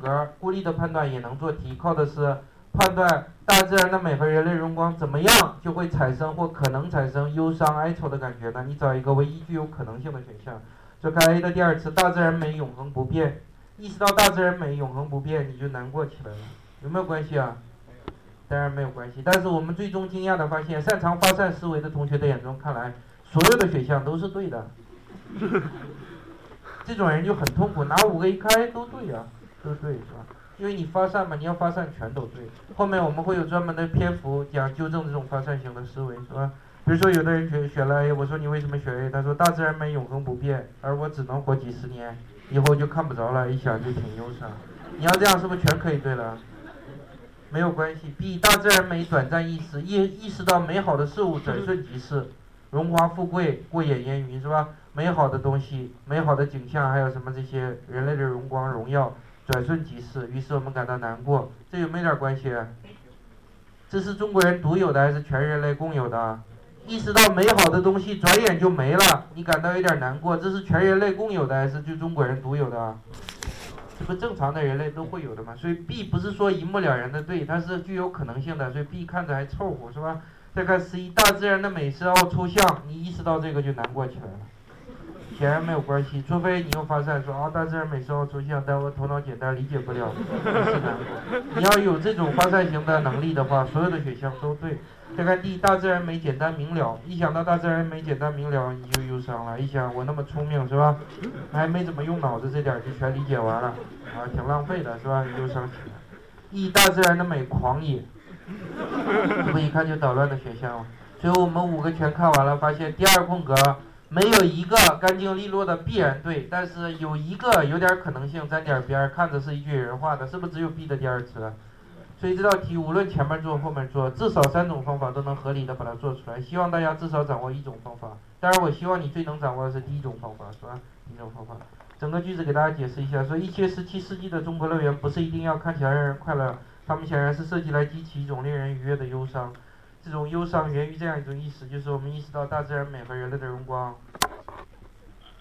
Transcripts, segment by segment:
格，孤立的判断也能做题，靠的是判断大自然的美和人类荣光怎么样就会产生或可能产生忧伤哀愁的感觉呢？你找一个唯一具有可能性的选项。就看 A 的第二次，大自然美永恒不变，意识到大自然美永恒不变，你就难过起来了，有没有关系啊？当然没有关系，但是我们最终惊讶的发现，擅长发散思维的同学的眼中看来，所有的选项都是对的。这种人就很痛苦，拿五个一开都对呀，都对是吧？因为你发散嘛，你要发散全都对。后面我们会有专门的篇幅讲纠正这种发散型的思维，是吧？比如说有的人选选了 A，我说你为什么选 A？他说大自然美永恒不变，而我只能活几十年，以后就看不着了，一想就挺忧伤。你要这样是不是全可以对了？没有关系。B 大自然美短暂易逝，意意识到美好的事物转瞬即逝，荣华富贵过眼烟云，是吧？美好的东西、美好的景象，还有什么这些人类的荣光荣耀，转瞬即逝，于是我们感到难过。这有没有点关系？这是中国人独有的还是全人类共有的？意识到美好的东西转眼就没了，你感到有点难过。这是全人类共有的还是就中国人独有的？这不正常的人类都会有的嘛。所以 B 不是说一目了然的对，它是具有可能性的。所以 B 看着还凑合，是吧？再看 C，大自然的美是奥抽象，你意识到这个就难过起来了。显然没有关系，除非你又发散说啊，大自然美时候出现，但我头脑简单理解不了，是的。你要有这种发散型的能力的话，所有的选项都对。再看 D，大自然美简单明了，一想到大自然美简单明了，你就忧伤了。一想我那么聪明是吧，还没怎么用脑子，这点就全理解完了，啊，挺浪费的是吧？你忧伤起来。E，大自然的美狂野，这不一看就捣乱的选项。最后我们五个全看完了，发现第二空格。没有一个干净利落的必然对，但是有一个有点可能性沾点边儿，看着是一句人话的，是不是只有 B 的第二词？所以这道题无论前面做后面做，至少三种方法都能合理的把它做出来。希望大家至少掌握一种方法，当然我希望你最能掌握的是第一种方法，是吧？第一种方法，整个句子给大家解释一下：说一些十七世纪的中国乐园不是一定要看起来让人快乐，他们显然是设计来激起一种令人愉悦的忧伤。这种忧伤源于这样一种意识，就是我们意识到大自然美和人类的荣光，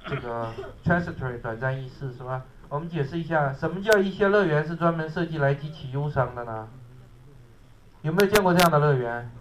这个 transitory 短暂易逝，是吧？我们解释一下，什么叫一些乐园是专门设计来激起忧伤的呢？有没有见过这样的乐园？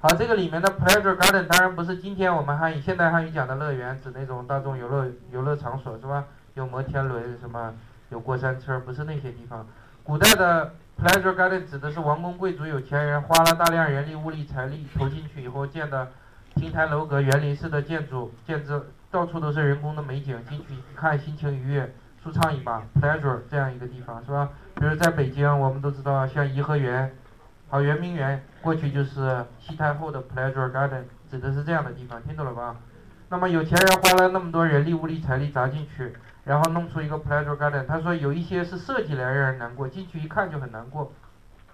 好，这个里面的 pleasure garden 当然不是今天我们汉语现代汉语讲的乐园，指那种大众游乐游乐场所，是吧？有摩天轮什么，有过山车，不是那些地方。古代的。Pleasure Garden 指的是王公贵族、有钱人花了大量人力、物力、财力投进去以后建的亭台楼阁、园林式的建筑，建筑到处都是人工的美景，进去一看心情愉悦、舒畅一把。Pleasure 这样一个地方是吧？比如在北京，我们都知道像颐和园、好圆明园，过去就是西太后的 Pleasure Garden，指的是这样的地方，听懂了吧？那么有钱人花了那么多人力、物力、财力砸进去。然后弄出一个 pleasure garden，他说有一些是设计来让人难过，进去一看就很难过，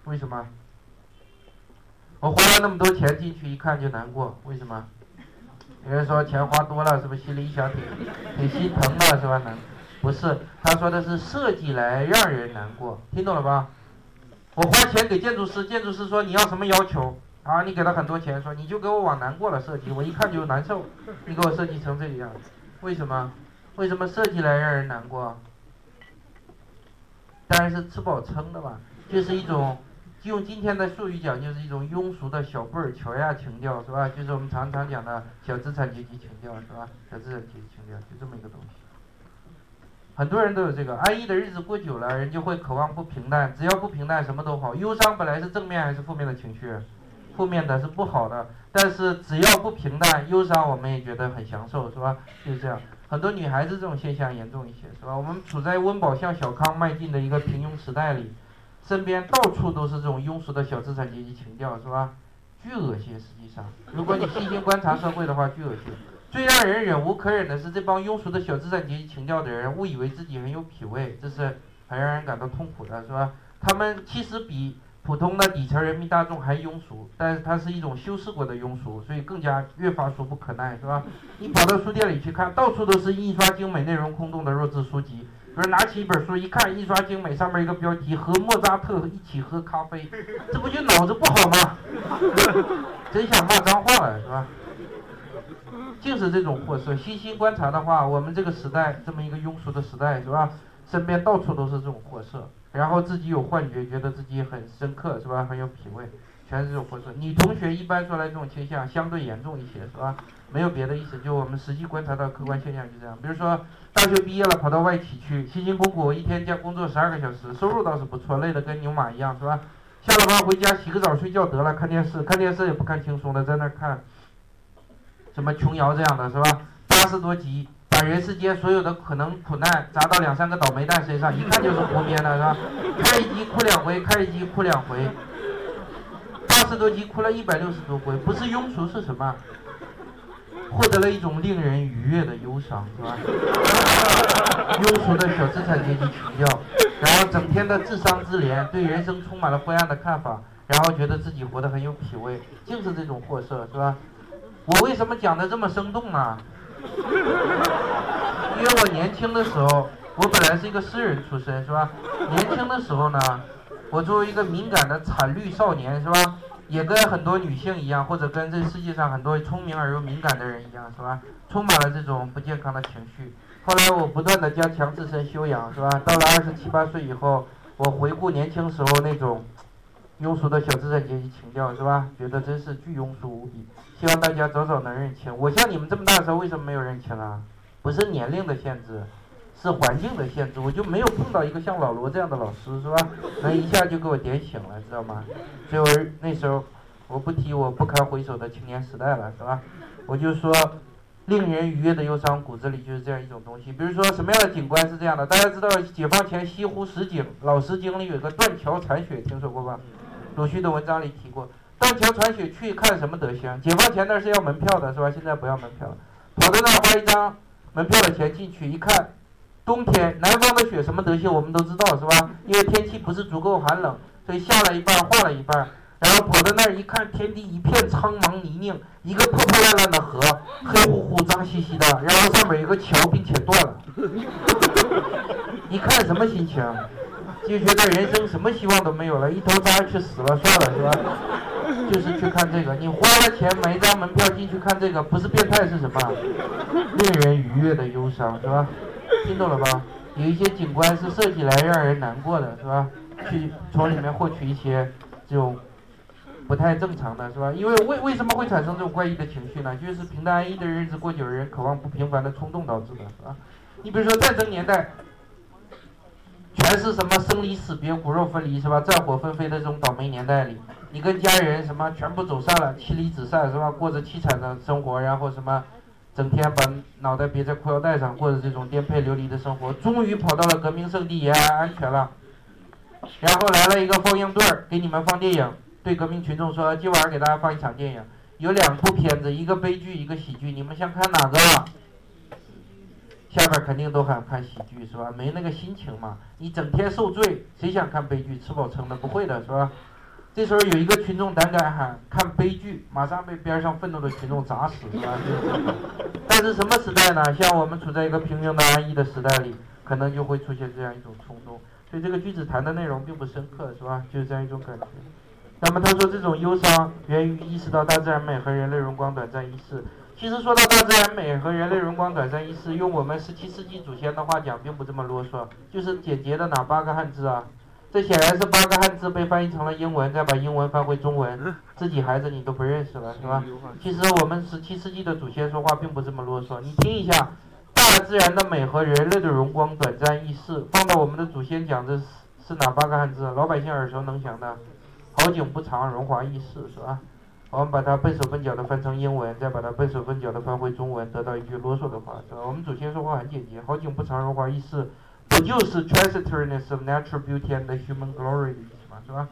为什么？我花了那么多钱进去一看就难过，为什么？有人说钱花多了是不是心里一想挺挺心疼的是吧？难，不是，他说的是设计来让人难过，听懂了吧？我花钱给建筑师，建筑师说你要什么要求？啊，你给他很多钱，说你就给我往难过了设计，我一看就难受，你给我设计成这个样子，为什么？为什么设计来让人难过？当然是吃饱撑的嘛，就是一种用今天的术语讲，就是一种庸俗的小布尔乔亚情调，是吧？就是我们常常讲的小资产阶级情调，是吧？小资产阶级情调就这么一个东西。很多人都有这个安逸的日子过久了，人就会渴望不平淡，只要不平淡，什么都好。忧伤本来是正面还是负面的情绪？负面的是不好的，但是只要不平淡，忧伤我们也觉得很享受，是吧？就是这样。很多女孩子这种现象严重一些，是吧？我们处在温饱向小康迈进的一个平庸时代里，身边到处都是这种庸俗的小资产阶级情调，是吧？巨恶心，实际上，如果你细心观察社会的话，巨恶心。最让人忍无可忍的是这帮庸俗的小资产阶级情调的人，误以为自己很有品位，这是很让人感到痛苦的，是吧？他们其实比。普通的底层人民大众还庸俗，但是它是一种修饰过的庸俗，所以更加越发俗不可耐，是吧？你跑到书店里去看，到处都是印刷精美、内容空洞的弱智书籍。比如拿起一本书一看，印刷精美，上面一个标题“和莫扎特一起喝咖啡”，这不就脑子不好吗？真想骂脏话了，是吧？就是这种货色。细心观察的话，我们这个时代这么一个庸俗的时代，是吧？身边到处都是这种货色。然后自己有幻觉，觉得自己很深刻，是吧？很有品位，全是这种货色。女同学一般说来这种倾向相对严重一些，是吧？没有别的意思，就我们实际观察到客观现象就这样。比如说大学毕业了跑到外企去，辛辛苦苦一天加工作十二个小时，收入倒是不错，累得跟牛马一样，是吧？下了班回家洗个澡睡觉得了，看电视，看电视也不看轻松的，在那看什么琼瑶这样的是吧？八十多集。把人世间所有的可能苦难砸到两三个倒霉蛋身上，一看就是胡编的，是吧？看一集哭两回，看一集哭两回，八十多集哭了一百六十多回，不是庸俗是什么？获得了一种令人愉悦的忧伤，是吧？庸俗的小资产阶级情调，然后整天的智商自怜，对人生充满了灰暗的看法，然后觉得自己活得很有品味，净是这种货色，是吧？我为什么讲的这么生动呢？因为我年轻的时候，我本来是一个诗人出身，是吧？年轻的时候呢，我作为一个敏感的惨绿少年，是吧？也跟很多女性一样，或者跟这世界上很多聪明而又敏感的人一样，是吧？充满了这种不健康的情绪。后来我不断的加强自身修养，是吧？到了二十七八岁以后，我回顾年轻时候那种庸俗的小资产阶级情调，是吧？觉得真是巨庸俗无比。希望大家早早能认清。我像你们这么大的时候，为什么没有认清啊？不是年龄的限制，是环境的限制。我就没有碰到一个像老罗这样的老师，是吧？能一下就给我点醒了，知道吗？所以我那时候，我不提我不堪回首的青年时代了，是吧？我就说，令人愉悦的忧伤，骨子里就是这样一种东西。比如说，什么样的景观是这样的？大家知道解放前西湖十景，老十景里有个断桥残雪，听说过吧？鲁迅的文章里提过。断桥残雪去看什么德行？解放前那是要门票的，是吧？现在不要门票了，跑到那儿花一张门票的钱进去一看，冬天南方的雪什么德行我们都知道，是吧？因为天气不是足够寒冷，所以下了一半化了一半，然后跑到那儿一看，天地一片苍茫泥泞，一个破破烂烂的河，黑乎乎脏兮兮的，然后上面有个桥，并且断了，你看什么心情？就觉得人生什么希望都没有了，一头扎下去死了算了，是吧？就是去看这个，你花了钱买一张门票进去看这个，不是变态是什么？令人愉悦的忧伤，是吧？听懂了吧？有一些景观是设计来让人难过的，是吧？去从里面获取一些这种不太正常的，是吧？因为为为什么会产生这种怪异的情绪呢？就是平淡安逸的日子过久，人渴望不平凡的冲动导致的，是吧？你比如说战争年代。全是什么生离死别、骨肉分离是吧？战火纷飞的这种倒霉年代里，你跟家人什么全部走散了，妻离子散是吧？过着凄惨的生活，然后什么，整天把脑袋别在裤腰带上，过着这种颠沛流离的生活，终于跑到了革命圣地延安安全了。然后来了一个放映队儿，给你们放电影，对革命群众说：今晚给大家放一场电影，有两部片子，一个悲剧，一个喜剧，你们想看哪个？下边肯定都喊看喜剧是吧？没那个心情嘛。你整天受罪，谁想看悲剧？吃饱撑的不会的是吧？这时候有一个群众胆敢喊看悲剧，马上被边上愤怒的群众砸死是吧？但是什么时代呢？像我们处在一个平庸的安逸的时代里，可能就会出现这样一种冲动。所以这个句子谈的内容并不深刻是吧？就是这样一种感觉。那么他说这种忧伤源于意识到大自然美和人类荣光短暂易逝。其实说到大自然美和人类荣光短暂易逝，用我们十七世纪祖先的话讲，并不这么啰嗦，就是简洁的哪八个汉字啊？这显然是八个汉字被翻译成了英文，再把英文翻回中文，自己孩子你都不认识了，是吧？其实我们十七世纪的祖先说话并不这么啰嗦，你听一下，大自然的美和人类的荣光短暂易逝，放到我们的祖先讲这是是哪八个汉字？老百姓耳熟能详的，好景不长，荣华易逝，是吧？我们把它笨手笨脚的翻成英文，再把它笨手笨脚的翻回中文，得到一句啰嗦的话，是吧？我们祖先说话很简洁，好景不长，荣华易逝，不就是 transitoriness of natural beauty and human glory 的意思吗？是吧？